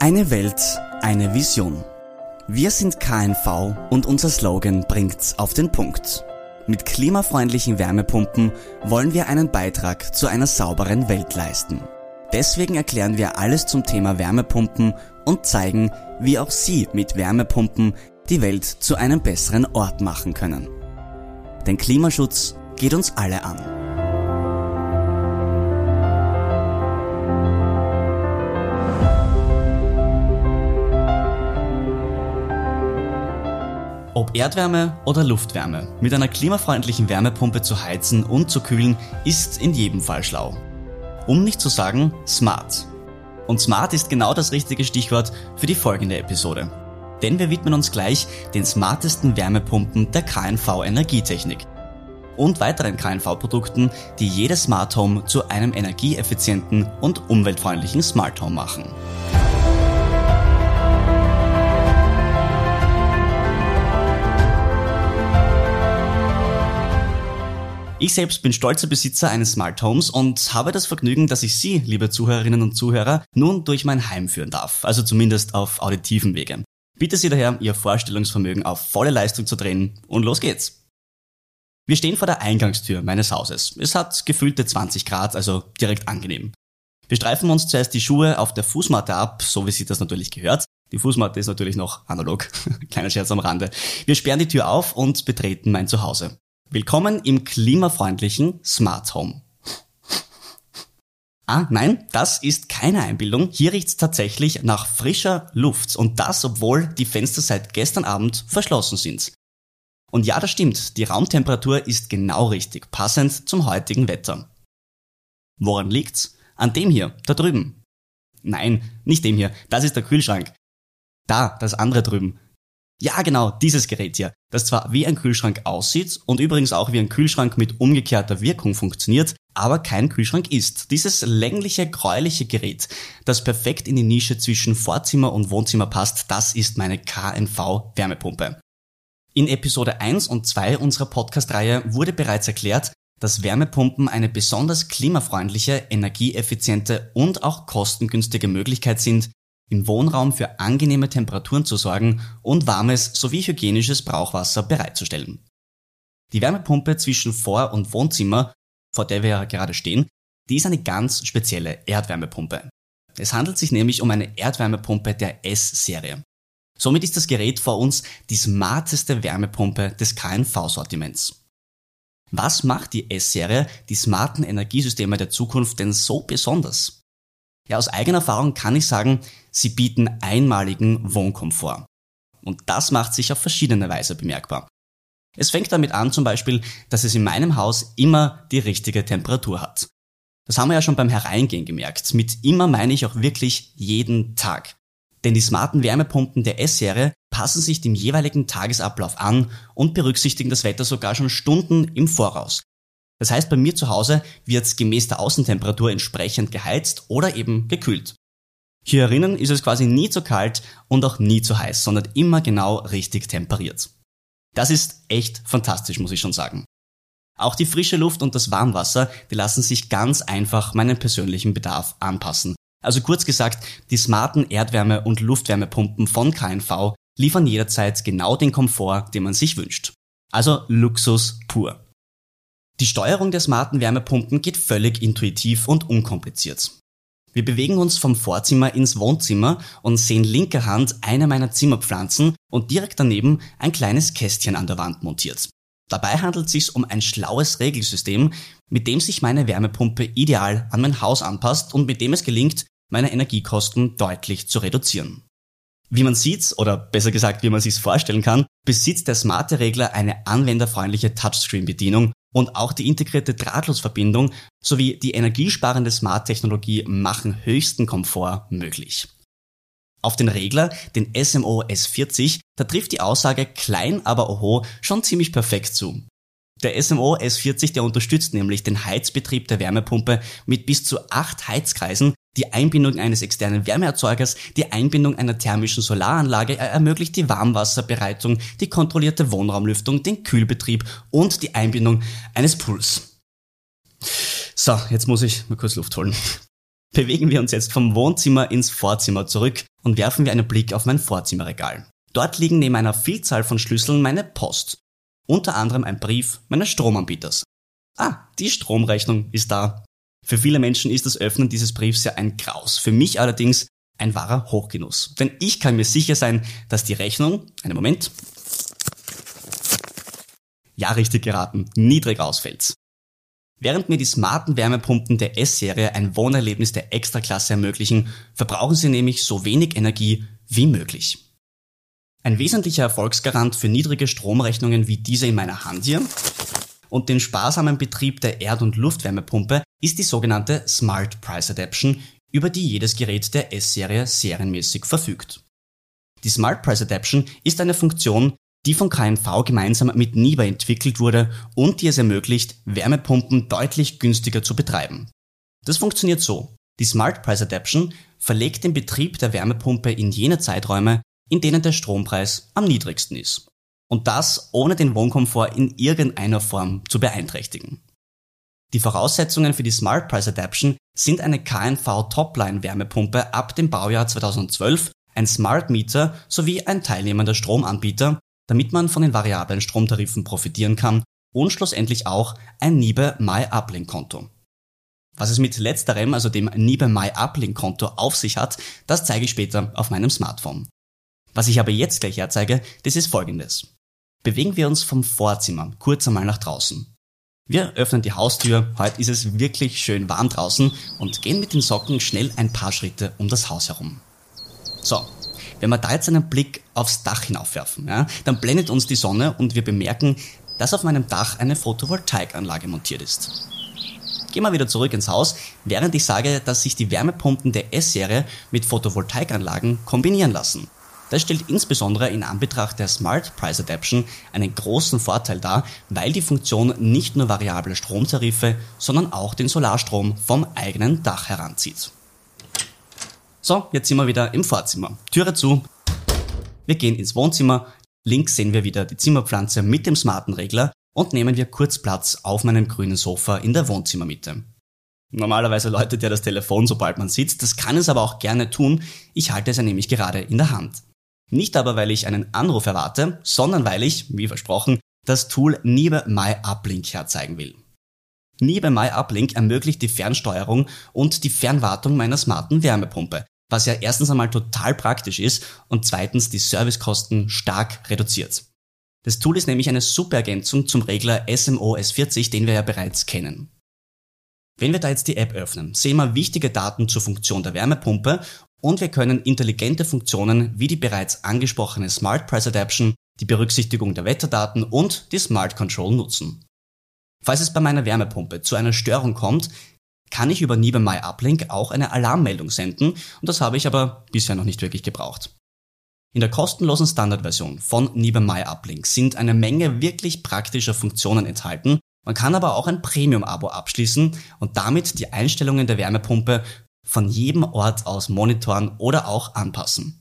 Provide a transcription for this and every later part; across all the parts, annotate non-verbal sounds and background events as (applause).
Eine Welt, eine Vision. Wir sind KNV und unser Slogan bringt's auf den Punkt. Mit klimafreundlichen Wärmepumpen wollen wir einen Beitrag zu einer sauberen Welt leisten. Deswegen erklären wir alles zum Thema Wärmepumpen und zeigen, wie auch Sie mit Wärmepumpen die Welt zu einem besseren Ort machen können. Denn Klimaschutz geht uns alle an. Ob Erdwärme oder Luftwärme, mit einer klimafreundlichen Wärmepumpe zu heizen und zu kühlen, ist in jedem Fall schlau. Um nicht zu sagen smart. Und smart ist genau das richtige Stichwort für die folgende Episode. Denn wir widmen uns gleich den smartesten Wärmepumpen der KNV Energietechnik und weiteren KNV-Produkten, die jedes Smart Home zu einem energieeffizienten und umweltfreundlichen Smart Home machen. Ich selbst bin stolzer Besitzer eines Smart Homes und habe das Vergnügen, dass ich Sie, liebe Zuhörerinnen und Zuhörer, nun durch mein Heim führen darf, also zumindest auf auditiven Wege. Bitte Sie daher, Ihr Vorstellungsvermögen auf volle Leistung zu drehen und los geht's. Wir stehen vor der Eingangstür meines Hauses. Es hat gefühlte 20 Grad, also direkt angenehm. Wir streifen uns zuerst die Schuhe auf der Fußmatte ab, so wie sich das natürlich gehört. Die Fußmatte ist natürlich noch analog. (laughs) Kleiner Scherz am Rande. Wir sperren die Tür auf und betreten mein Zuhause. Willkommen im klimafreundlichen Smart Home. Ah, nein, das ist keine Einbildung. Hier riecht's tatsächlich nach frischer Luft und das, obwohl die Fenster seit gestern Abend verschlossen sind. Und ja, das stimmt, die Raumtemperatur ist genau richtig, passend zum heutigen Wetter. Woran liegt's? An dem hier, da drüben. Nein, nicht dem hier, das ist der Kühlschrank. Da, das andere drüben. Ja, genau, dieses Gerät hier, das zwar wie ein Kühlschrank aussieht und übrigens auch wie ein Kühlschrank mit umgekehrter Wirkung funktioniert, aber kein Kühlschrank ist. Dieses längliche, gräuliche Gerät, das perfekt in die Nische zwischen Vorzimmer und Wohnzimmer passt, das ist meine KNV Wärmepumpe. In Episode 1 und 2 unserer Podcast-Reihe wurde bereits erklärt, dass Wärmepumpen eine besonders klimafreundliche, energieeffiziente und auch kostengünstige Möglichkeit sind, im Wohnraum für angenehme Temperaturen zu sorgen und warmes sowie hygienisches Brauchwasser bereitzustellen. Die Wärmepumpe zwischen Vor- und Wohnzimmer, vor der wir gerade stehen, die ist eine ganz spezielle Erdwärmepumpe. Es handelt sich nämlich um eine Erdwärmepumpe der S-Serie. Somit ist das Gerät vor uns die smarteste Wärmepumpe des KNV-Sortiments. Was macht die S-Serie, die smarten Energiesysteme der Zukunft denn so besonders? Ja, aus eigener Erfahrung kann ich sagen, sie bieten einmaligen Wohnkomfort. Und das macht sich auf verschiedene Weise bemerkbar. Es fängt damit an zum Beispiel, dass es in meinem Haus immer die richtige Temperatur hat. Das haben wir ja schon beim Hereingehen gemerkt. Mit immer meine ich auch wirklich jeden Tag. Denn die smarten Wärmepumpen der S-Serie passen sich dem jeweiligen Tagesablauf an und berücksichtigen das Wetter sogar schon Stunden im Voraus. Das heißt, bei mir zu Hause wird gemäß der Außentemperatur entsprechend geheizt oder eben gekühlt. Hier drinnen ist es quasi nie zu kalt und auch nie zu heiß, sondern immer genau richtig temperiert. Das ist echt fantastisch, muss ich schon sagen. Auch die frische Luft und das Warmwasser, die lassen sich ganz einfach meinen persönlichen Bedarf anpassen. Also kurz gesagt, die smarten Erdwärme- und Luftwärmepumpen von KNV liefern jederzeit genau den Komfort, den man sich wünscht. Also Luxus pur. Die Steuerung der smarten Wärmepumpen geht völlig intuitiv und unkompliziert. Wir bewegen uns vom Vorzimmer ins Wohnzimmer und sehen linker Hand eine meiner Zimmerpflanzen und direkt daneben ein kleines Kästchen an der Wand montiert. Dabei handelt es sich um ein schlaues Regelsystem, mit dem sich meine Wärmepumpe ideal an mein Haus anpasst und mit dem es gelingt, meine Energiekosten deutlich zu reduzieren. Wie man sieht, oder besser gesagt, wie man sich vorstellen kann, besitzt der smarte Regler eine anwenderfreundliche Touchscreen-Bedienung und auch die integrierte Drahtlosverbindung sowie die energiesparende Smart-Technologie machen höchsten Komfort möglich. Auf den Regler, den SMO S40, da trifft die Aussage klein aber oho schon ziemlich perfekt zu. Der SMO S40, der unterstützt nämlich den Heizbetrieb der Wärmepumpe mit bis zu acht Heizkreisen, die Einbindung eines externen Wärmeerzeugers, die Einbindung einer thermischen Solaranlage, er ermöglicht die Warmwasserbereitung, die kontrollierte Wohnraumlüftung, den Kühlbetrieb und die Einbindung eines Pools. So, jetzt muss ich mal kurz Luft holen. (laughs) Bewegen wir uns jetzt vom Wohnzimmer ins Vorzimmer zurück und werfen wir einen Blick auf mein Vorzimmerregal. Dort liegen neben einer Vielzahl von Schlüsseln meine Post. Unter anderem ein Brief meines Stromanbieters. Ah, die Stromrechnung ist da. Für viele Menschen ist das Öffnen dieses Briefs ja ein Graus. Für mich allerdings ein wahrer Hochgenuss. Denn ich kann mir sicher sein, dass die Rechnung, einen Moment, ja richtig geraten, niedrig ausfällt. Während mir die smarten Wärmepumpen der S-Serie ein Wohnerlebnis der Extraklasse ermöglichen, verbrauchen sie nämlich so wenig Energie wie möglich. Ein wesentlicher Erfolgsgarant für niedrige Stromrechnungen wie diese in meiner Hand hier und den sparsamen Betrieb der Erd- und Luftwärmepumpe ist die sogenannte Smart Price Adaption, über die jedes Gerät der S-Serie serienmäßig verfügt. Die Smart Price Adaption ist eine Funktion, die von KNV gemeinsam mit NIBA entwickelt wurde und die es ermöglicht, Wärmepumpen deutlich günstiger zu betreiben. Das funktioniert so. Die Smart Price Adaption verlegt den Betrieb der Wärmepumpe in jene Zeiträume, in denen der Strompreis am niedrigsten ist. Und das ohne den Wohnkomfort in irgendeiner Form zu beeinträchtigen. Die Voraussetzungen für die Smart Price Adaption sind eine KNV Topline Wärmepumpe ab dem Baujahr 2012, ein Smart Meter sowie ein teilnehmender Stromanbieter, damit man von den variablen Stromtarifen profitieren kann und schlussendlich auch ein NIBE My Uplink Konto. Was es mit letzterem, also dem NIBE My Uplink Konto auf sich hat, das zeige ich später auf meinem Smartphone. Was ich aber jetzt gleich herzeige, das ist folgendes. Bewegen wir uns vom Vorzimmer kurz einmal nach draußen. Wir öffnen die Haustür, heute ist es wirklich schön warm draußen und gehen mit den Socken schnell ein paar Schritte um das Haus herum. So, wenn wir da jetzt einen Blick aufs Dach hinaufwerfen, ja, dann blendet uns die Sonne und wir bemerken, dass auf meinem Dach eine Photovoltaikanlage montiert ist. Gehen wir wieder zurück ins Haus, während ich sage, dass sich die Wärmepumpen der S-Serie mit Photovoltaikanlagen kombinieren lassen. Das stellt insbesondere in Anbetracht der Smart Price Adaption einen großen Vorteil dar, weil die Funktion nicht nur variable Stromtarife, sondern auch den Solarstrom vom eigenen Dach heranzieht. So, jetzt sind wir wieder im Vorzimmer. Türe zu. Wir gehen ins Wohnzimmer. Links sehen wir wieder die Zimmerpflanze mit dem smarten Regler und nehmen wir kurz Platz auf meinem grünen Sofa in der Wohnzimmermitte. Normalerweise läutet ja das Telefon, sobald man sitzt. Das kann es aber auch gerne tun. Ich halte es ja nämlich gerade in der Hand. Nicht aber, weil ich einen Anruf erwarte, sondern weil ich, wie versprochen, das Tool Niebe My Uplink herzeigen will. Niebe My Uplink ermöglicht die Fernsteuerung und die Fernwartung meiner smarten Wärmepumpe, was ja erstens einmal total praktisch ist und zweitens die Servicekosten stark reduziert. Das Tool ist nämlich eine super Ergänzung zum Regler SMO S40, den wir ja bereits kennen. Wenn wir da jetzt die App öffnen, sehen wir wichtige Daten zur Funktion der Wärmepumpe und wir können intelligente Funktionen wie die bereits angesprochene Smart Price Adaption, die Berücksichtigung der Wetterdaten und die Smart Control nutzen. Falls es bei meiner Wärmepumpe zu einer Störung kommt, kann ich über Niebe My Uplink auch eine Alarmmeldung senden und das habe ich aber bisher noch nicht wirklich gebraucht. In der kostenlosen Standardversion von Niebe My Uplink sind eine Menge wirklich praktischer Funktionen enthalten. Man kann aber auch ein Premium-Abo abschließen und damit die Einstellungen der Wärmepumpe von jedem Ort aus monitoren oder auch anpassen.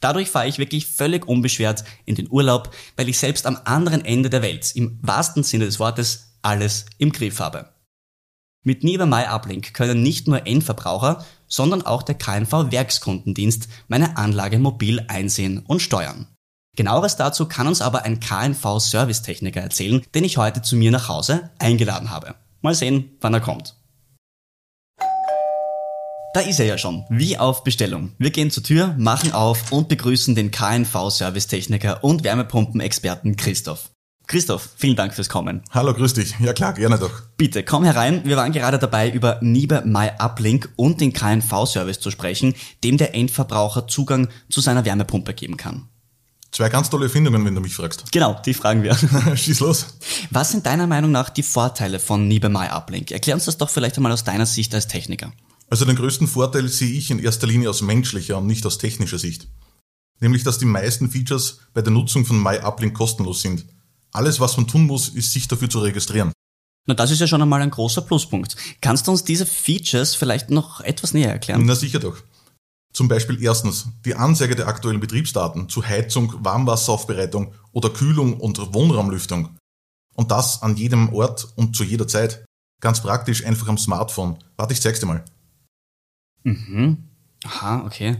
Dadurch fahre ich wirklich völlig unbeschwert in den Urlaub, weil ich selbst am anderen Ende der Welt im wahrsten Sinne des Wortes alles im Griff habe. Mit My Uplink können nicht nur Endverbraucher, sondern auch der KNV Werkskundendienst meine Anlage mobil einsehen und steuern. Genaueres dazu kann uns aber ein KNV Servicetechniker erzählen, den ich heute zu mir nach Hause eingeladen habe. Mal sehen, wann er kommt. Da ist er ja schon, wie auf Bestellung. Wir gehen zur Tür, machen auf und begrüßen den KNV-Servicetechniker und Wärmepumpenexperten Christoph. Christoph, vielen Dank fürs Kommen. Hallo, grüß dich. Ja klar, gerne doch. Bitte, komm herein. Wir waren gerade dabei, über Niebe My Uplink und den KNV-Service zu sprechen, dem der Endverbraucher Zugang zu seiner Wärmepumpe geben kann. Zwei ganz tolle Erfindungen, wenn du mich fragst. Genau, die fragen wir. (laughs) Schieß los. Was sind deiner Meinung nach die Vorteile von Niebe My Uplink? Erklär uns das doch vielleicht einmal aus deiner Sicht als Techniker. Also den größten Vorteil sehe ich in erster Linie aus menschlicher und nicht aus technischer Sicht. Nämlich, dass die meisten Features bei der Nutzung von MyUplink kostenlos sind. Alles, was man tun muss, ist sich dafür zu registrieren. Na, das ist ja schon einmal ein großer Pluspunkt. Kannst du uns diese Features vielleicht noch etwas näher erklären? Na sicher doch. Zum Beispiel erstens die Anzeige der aktuellen Betriebsdaten zu Heizung, Warmwasseraufbereitung oder Kühlung und Wohnraumlüftung. Und das an jedem Ort und zu jeder Zeit. Ganz praktisch einfach am Smartphone. Warte, ich zeig's dir mal. Mhm. Aha, okay.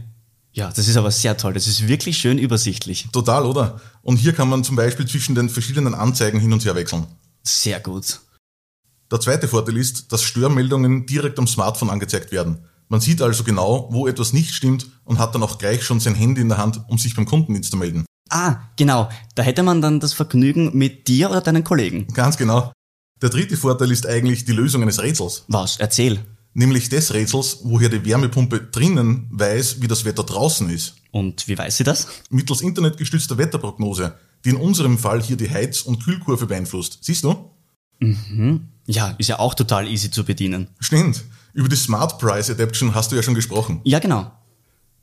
Ja, das ist aber sehr toll. Das ist wirklich schön übersichtlich. Total, oder? Und hier kann man zum Beispiel zwischen den verschiedenen Anzeigen hin und her wechseln. Sehr gut. Der zweite Vorteil ist, dass Störmeldungen direkt am Smartphone angezeigt werden. Man sieht also genau, wo etwas nicht stimmt und hat dann auch gleich schon sein Handy in der Hand, um sich beim Kundendienst zu melden. Ah, genau. Da hätte man dann das Vergnügen mit dir oder deinen Kollegen. Ganz genau. Der dritte Vorteil ist eigentlich die Lösung eines Rätsels. Was? Erzähl. Nämlich des Rätsels, woher die Wärmepumpe drinnen weiß, wie das Wetter draußen ist. Und wie weiß sie das? Mittels internetgestützter Wetterprognose, die in unserem Fall hier die Heiz- und Kühlkurve beeinflusst. Siehst du? Mhm. Ja, ist ja auch total easy zu bedienen. Stimmt. Über die Smart Price Adaption hast du ja schon gesprochen. Ja, genau.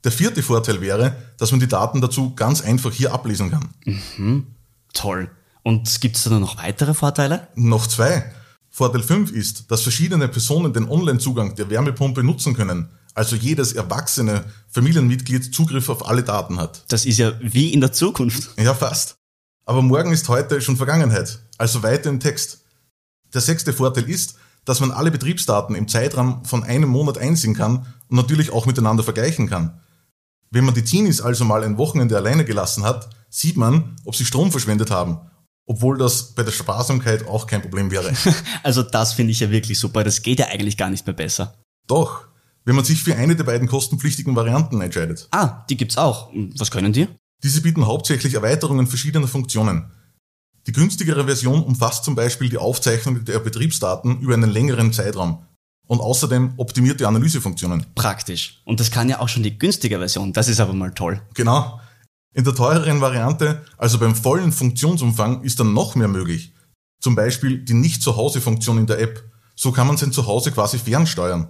Der vierte Vorteil wäre, dass man die Daten dazu ganz einfach hier ablesen kann. Mhm. Toll. Und gibt es da noch weitere Vorteile? Noch zwei. Vorteil 5 ist, dass verschiedene Personen den Online-Zugang der Wärmepumpe nutzen können. Also jedes erwachsene Familienmitglied Zugriff auf alle Daten hat. Das ist ja wie in der Zukunft. Ja, fast. Aber morgen ist heute schon Vergangenheit. Also weiter im Text. Der sechste Vorteil ist, dass man alle Betriebsdaten im Zeitraum von einem Monat einsehen kann und natürlich auch miteinander vergleichen kann. Wenn man die Teenies also mal ein Wochenende alleine gelassen hat, sieht man, ob sie Strom verschwendet haben obwohl das bei der Sparsamkeit auch kein Problem wäre. (laughs) Also das finde ich ja wirklich super. Das geht ja eigentlich gar nicht mehr besser. Doch, wenn man sich für eine der beiden kostenpflichtigen Varianten entscheidet. Ah, die gibt's auch. Was können die? Diese bieten hauptsächlich Erweiterungen verschiedener Funktionen. Die günstigere Version umfasst zum Beispiel die Aufzeichnung der Betriebsdaten über einen längeren Zeitraum und außerdem optimierte Analysefunktionen. Praktisch. Und das kann ja auch schon die günstige Version. Das ist aber mal toll. Genau. In der teureren Variante, also beim vollen Funktionsumfang, ist dann noch mehr möglich. Zum Beispiel die Nicht-Zuhause-Funktion in der App. So kann man sein Zuhause quasi fernsteuern.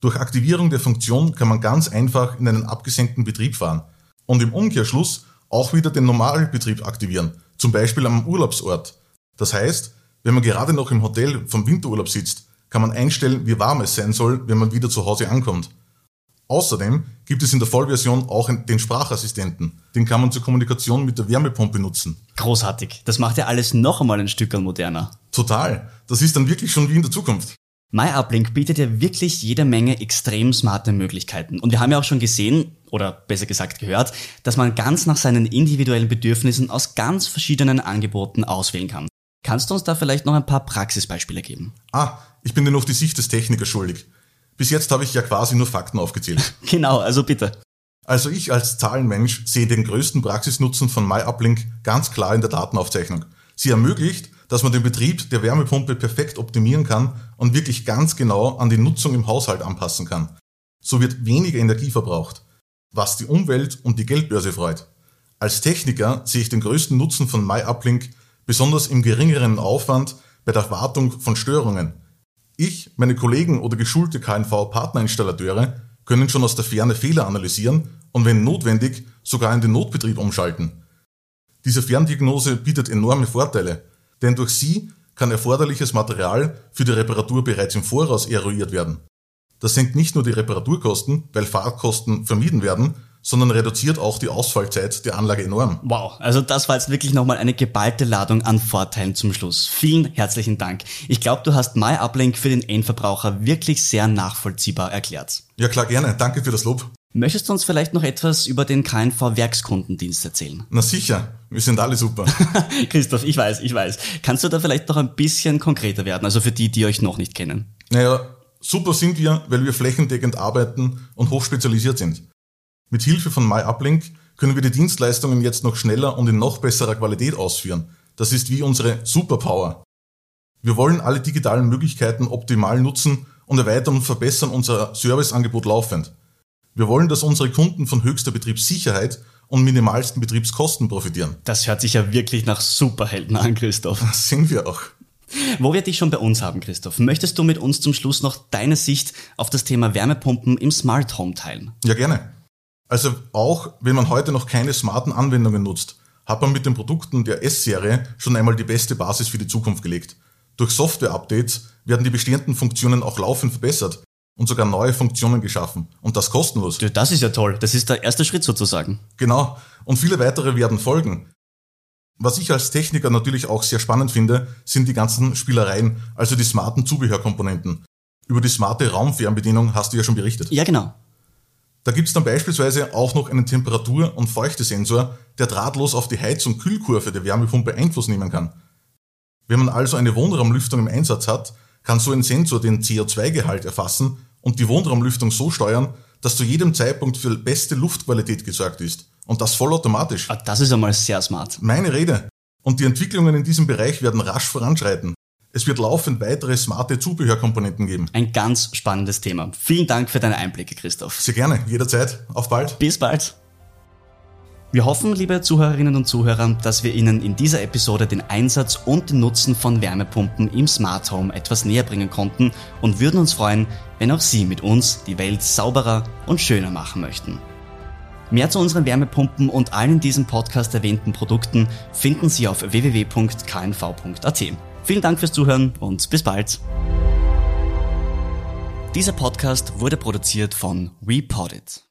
Durch Aktivierung der Funktion kann man ganz einfach in einen abgesenkten Betrieb fahren. Und im Umkehrschluss auch wieder den Normalbetrieb aktivieren. Zum Beispiel am Urlaubsort. Das heißt, wenn man gerade noch im Hotel vom Winterurlaub sitzt, kann man einstellen, wie warm es sein soll, wenn man wieder zu Hause ankommt. Außerdem gibt es in der Vollversion auch den Sprachassistenten. Den kann man zur Kommunikation mit der Wärmepumpe nutzen. Großartig. Das macht ja alles noch einmal ein Stück moderner. Total. Das ist dann wirklich schon wie in der Zukunft. MyUplink bietet ja wirklich jede Menge extrem smarte Möglichkeiten. Und wir haben ja auch schon gesehen, oder besser gesagt gehört, dass man ganz nach seinen individuellen Bedürfnissen aus ganz verschiedenen Angeboten auswählen kann. Kannst du uns da vielleicht noch ein paar Praxisbeispiele geben? Ah, ich bin dir noch die Sicht des Technikers schuldig. Bis jetzt habe ich ja quasi nur Fakten aufgezählt. (laughs) Genau, also bitte. Also ich als Zahlenmensch sehe den größten Praxisnutzen von MyUplink ganz klar in der Datenaufzeichnung. Sie ermöglicht, dass man den Betrieb der Wärmepumpe perfekt optimieren kann und wirklich ganz genau an die Nutzung im Haushalt anpassen kann. So wird weniger Energie verbraucht, was die Umwelt und die Geldbörse freut. Als Techniker sehe ich den größten Nutzen von MyUplink besonders im geringeren Aufwand bei der Wartung von Störungen – ich, meine Kollegen oder geschulte KNV-Partnerinstallateure können schon aus der Ferne Fehler analysieren und wenn notwendig sogar in den Notbetrieb umschalten. Diese Ferndiagnose bietet enorme Vorteile, denn durch sie kann erforderliches Material für die Reparatur bereits im Voraus eruiert werden. Das senkt nicht nur die Reparaturkosten, weil Fahrtkosten vermieden werden, sondern reduziert auch die Ausfallzeit der Anlage enorm. Wow, also das war jetzt wirklich nochmal eine geballte Ladung an Vorteilen zum Schluss. Vielen herzlichen Dank. Ich glaube, du hast MyUplink für den Endverbraucher wirklich sehr nachvollziehbar erklärt. Ja klar, gerne. Danke für das Lob. Möchtest du uns vielleicht noch etwas über den KNV Werkskundendienst erzählen? Na sicher, wir sind alle super. (laughs) Christoph, ich weiß, ich weiß. Kannst du da vielleicht noch ein bisschen konkreter werden, also für die, die euch noch nicht kennen? Naja, super sind wir, weil wir flächendeckend arbeiten und hochspezialisiert sind. Mit Hilfe von MyUplink können wir die Dienstleistungen jetzt noch schneller und in noch besserer Qualität ausführen. Das ist wie unsere Superpower. Wir wollen alle digitalen Möglichkeiten optimal nutzen und erweitern und verbessern unser Serviceangebot laufend. Wir wollen, dass unsere Kunden von höchster Betriebssicherheit und minimalsten Betriebskosten profitieren. Das hört sich ja wirklich nach Superhelden an, Christoph. Das sind wir auch. Wo wir dich schon bei uns haben, Christoph, möchtest du mit uns zum Schluss noch deine Sicht auf das Thema Wärmepumpen im Smart Home teilen? Ja, gerne. Also auch wenn man heute noch keine smarten Anwendungen nutzt, hat man mit den Produkten der S-Serie schon einmal die beste Basis für die Zukunft gelegt. Durch Software-Updates werden die bestehenden Funktionen auch laufend verbessert und sogar neue Funktionen geschaffen. Und das kostenlos. Das ist ja toll. Das ist der erste Schritt sozusagen. Genau. Und viele weitere werden folgen. Was ich als Techniker natürlich auch sehr spannend finde, sind die ganzen Spielereien, also die smarten Zubehörkomponenten. Über die smarte Raumfernbedienung hast du ja schon berichtet. Ja, genau. Da gibt's dann beispielsweise auch noch einen Temperatur- und Feuchtesensor, der drahtlos auf die Heiz- und Kühlkurve der Wärmepumpe Einfluss nehmen kann. Wenn man also eine Wohnraumlüftung im Einsatz hat, kann so ein Sensor den CO2-Gehalt erfassen und die Wohnraumlüftung so steuern, dass zu jedem Zeitpunkt für beste Luftqualität gesorgt ist. Und das vollautomatisch. Ah, Das ist einmal sehr smart. Meine Rede. Und die Entwicklungen in diesem Bereich werden rasch voranschreiten. Es wird laufend weitere smarte Zubehörkomponenten geben. Ein ganz spannendes Thema. Vielen Dank für deine Einblicke, Christoph. Sehr gerne, jederzeit. Auf bald. Bis bald. Wir hoffen, liebe Zuhörerinnen und Zuhörer, dass wir Ihnen in dieser Episode den Einsatz und den Nutzen von Wärmepumpen im Smart Home etwas näher bringen konnten und würden uns freuen, wenn auch Sie mit uns die Welt sauberer und schöner machen möchten. Mehr zu unseren Wärmepumpen und allen in diesem Podcast erwähnten Produkten finden Sie auf www.knv.at. Vielen Dank fürs Zuhören und bis bald. Dieser Podcast wurde produziert von WePodit.